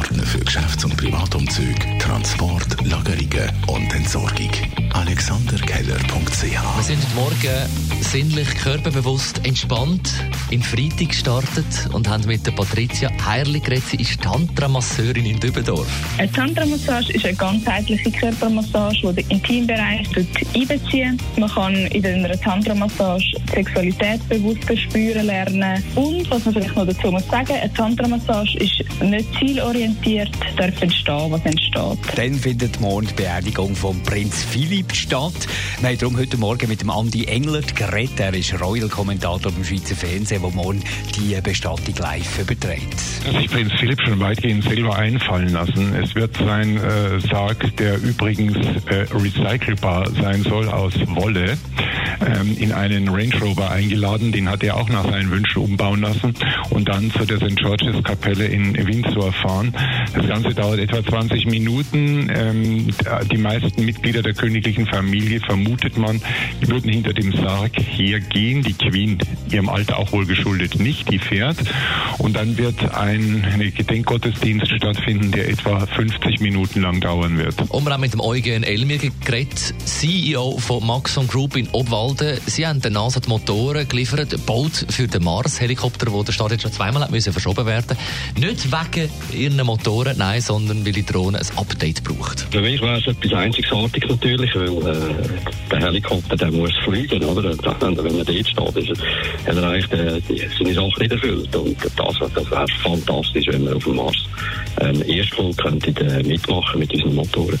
Partner für Geschäfts- und Privatumzüge, Transport, Lagerungen und Entsorgung. AlexanderKeller.ch Wir sind heute Morgen sinnlich, körperbewusst, entspannt in Freitag gestartet und haben mit der Patricia Heirli geredet. Sie ist Tantra-Masseurin in Dübendorf. Eine Tantra-Massage ist eine ganzheitliche Körpermassage, die den Intimbereich einbezieht. Man kann in einer Tantra-Massage Sexualität bewusster spüren lernen. Und was man vielleicht noch dazu muss sagen, eine Tantra-Massage ist nicht zielorientiert, darf entstehen, was entsteht. Dann findet morgen die Beerdigung von Prinz Philipp statt. Wir haben darum heute Morgen mit dem Andi Englert geredet. Er ist Royal-Kommentator beim Schweizer Fernsehen, der morgen die Bestattung live überträgt. Das sich Prinz Philipp schon weitgehend selber einfallen lassen. Es wird sein äh, Sarg, der übrigens äh, recycelbar sein soll aus Wolle, ähm, in einen Range Rover eingeladen. Den hat er auch nach seinen Wünschen umbauen lassen und dann zu der St. George's Kapelle in Windsor fahren. Das Ganze dauert etwa 20 Minuten. Ähm, die meisten Mitglieder der königlichen Familie vermutet man, würden hinter dem Sarg hergehen. Die Queen, ihrem Alter auch wohl geschuldet, nicht. Die fährt. Und dann wird ein Gedenkgottesdienst stattfinden, der etwa 50 Minuten lang dauern wird. Und wir haben mit dem Eugen Elmir geredet, CEO von Maxon Group in Obwalden. Sie haben der NASA die Motoren geliefert, gebaut für den Mars-Helikopter, der der Start jetzt schon zweimal hat müssen verschoben werden Nicht wegen ihren Motoren, nein, sondern weil die Drohne ein Update braucht. Für mich wäre es etwas Einzigartiges natürlich, weil äh, der Helikopter der muss fliegen, oder? Wenn er dort steht, ist, hat er eigentlich die, seine Sache nicht erfüllt. Und das, das wäre fantastisch, wenn wir auf dem Mars ähm, Erstflug könnten äh, mitmachen mit unseren Motoren.